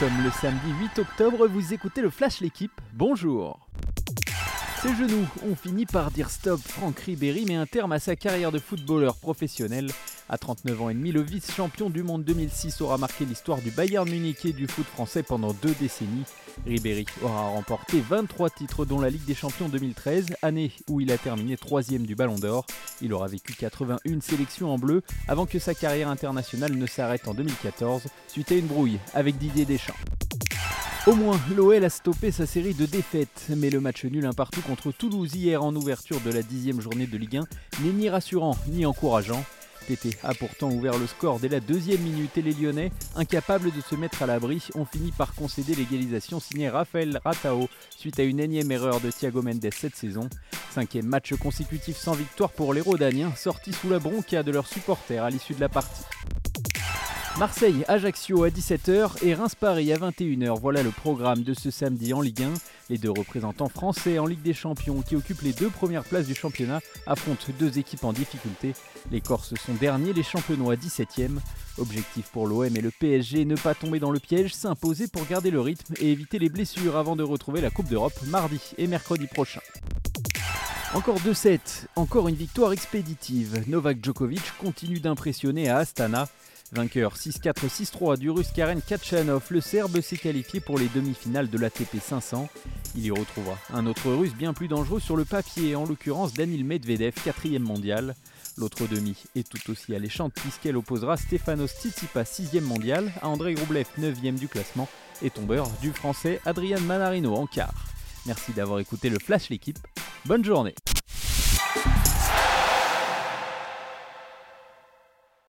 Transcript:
sommes le samedi 8 octobre, vous écoutez le Flash L'équipe, bonjour Ses genoux ont fini par dire stop, Franck Ribéry met un terme à sa carrière de footballeur professionnel. À 39 ans et demi, le vice-champion du monde 2006 aura marqué l'histoire du Bayern Munich et du foot français pendant deux décennies. Ribéry aura remporté 23 titres dont la Ligue des Champions 2013, année où il a terminé troisième du Ballon d'Or. Il aura vécu 81 sélections en bleu avant que sa carrière internationale ne s'arrête en 2014 suite à une brouille avec Didier Deschamps. Au moins, l'OL a stoppé sa série de défaites, mais le match nul un partout contre Toulouse hier en ouverture de la dixième journée de Ligue 1 n'est ni rassurant ni encourageant. TT a pourtant ouvert le score dès la deuxième minute et les Lyonnais, incapables de se mettre à l'abri, ont fini par concéder l'égalisation signée Raphaël Ratao suite à une énième erreur de Thiago Mendes cette saison. Cinquième match consécutif sans victoire pour les Rodaniens, sortis sous la bronca de leurs supporters à l'issue de la partie. Marseille, Ajaccio à 17h et Reims-Paris à 21h. Voilà le programme de ce samedi en Ligue 1. Les deux représentants français en Ligue des Champions qui occupent les deux premières places du championnat affrontent deux équipes en difficulté. Les Corses sont derniers, les Champenois 17e. Objectif pour l'OM et le PSG, ne pas tomber dans le piège, s'imposer pour garder le rythme et éviter les blessures avant de retrouver la Coupe d'Europe mardi et mercredi prochain. Encore 2-7, encore une victoire expéditive. Novak Djokovic continue d'impressionner à Astana. Vainqueur 6-4, 6-3 du russe Karen Kachanov, le Serbe s'est qualifié pour les demi-finales de l'ATP 500. Il y retrouvera un autre russe bien plus dangereux sur le papier, en l'occurrence Danil Medvedev, quatrième mondial. L'autre demi est tout aussi alléchante puisqu'elle opposera Stefanos Tsitsipas, 6 mondial, à André Groublev, 9 du classement, et tombeur du français Adrian Manarino en quart. Merci d'avoir écouté le Flash l'équipe. Bonne journée